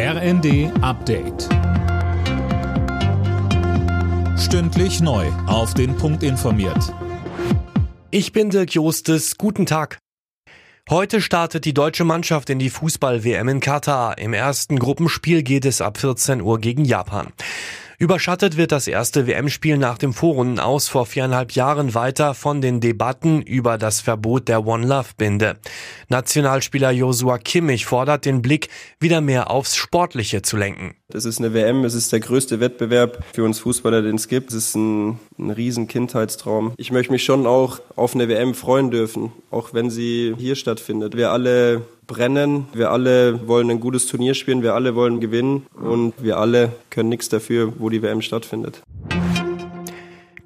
RND Update. Stündlich neu. Auf den Punkt informiert. Ich bin Dirk Jostes. Guten Tag. Heute startet die deutsche Mannschaft in die Fußball-WM in Katar. Im ersten Gruppenspiel geht es ab 14 Uhr gegen Japan. Überschattet wird das erste WM-Spiel nach dem Vorrunden aus vor viereinhalb Jahren weiter von den Debatten über das Verbot der One Love Binde. Nationalspieler Josua Kimmich fordert den Blick wieder mehr aufs Sportliche zu lenken. Das ist eine WM, es ist der größte Wettbewerb für uns Fußballer, den es gibt. Es ist ein, ein riesen Kindheitstraum. Ich möchte mich schon auch auf eine WM freuen dürfen, auch wenn sie hier stattfindet. Wir alle brennen. Wir alle wollen ein gutes Turnier spielen, wir alle wollen gewinnen und wir alle können nichts dafür, wo die WM stattfindet.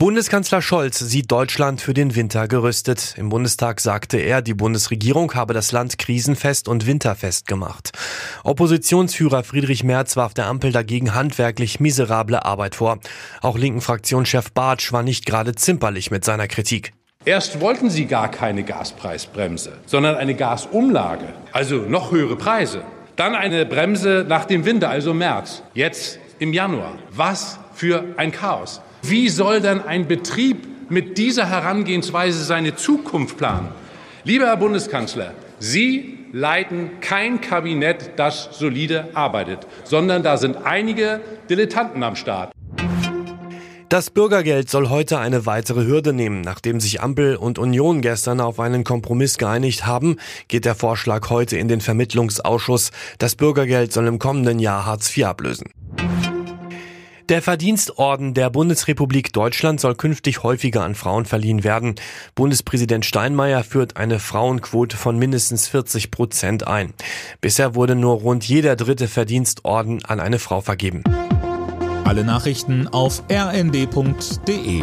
Bundeskanzler Scholz sieht Deutschland für den Winter gerüstet. Im Bundestag sagte er, die Bundesregierung habe das Land krisenfest und winterfest gemacht. Oppositionsführer Friedrich Merz warf der Ampel dagegen handwerklich miserable Arbeit vor. Auch linken Fraktionschef Bartsch war nicht gerade zimperlich mit seiner Kritik. Erst wollten sie gar keine Gaspreisbremse, sondern eine Gasumlage, also noch höhere Preise. Dann eine Bremse nach dem Winter, also März. Jetzt im Januar. Was für ein Chaos. Wie soll denn ein Betrieb mit dieser Herangehensweise seine Zukunft planen? Lieber Herr Bundeskanzler, Sie leiten kein Kabinett, das solide arbeitet, sondern da sind einige Dilettanten am Start. Das Bürgergeld soll heute eine weitere Hürde nehmen. Nachdem sich Ampel und Union gestern auf einen Kompromiss geeinigt haben, geht der Vorschlag heute in den Vermittlungsausschuss. Das Bürgergeld soll im kommenden Jahr Hartz IV ablösen. Der Verdienstorden der Bundesrepublik Deutschland soll künftig häufiger an Frauen verliehen werden. Bundespräsident Steinmeier führt eine Frauenquote von mindestens 40 Prozent ein. Bisher wurde nur rund jeder dritte Verdienstorden an eine Frau vergeben. Alle Nachrichten auf rnd.de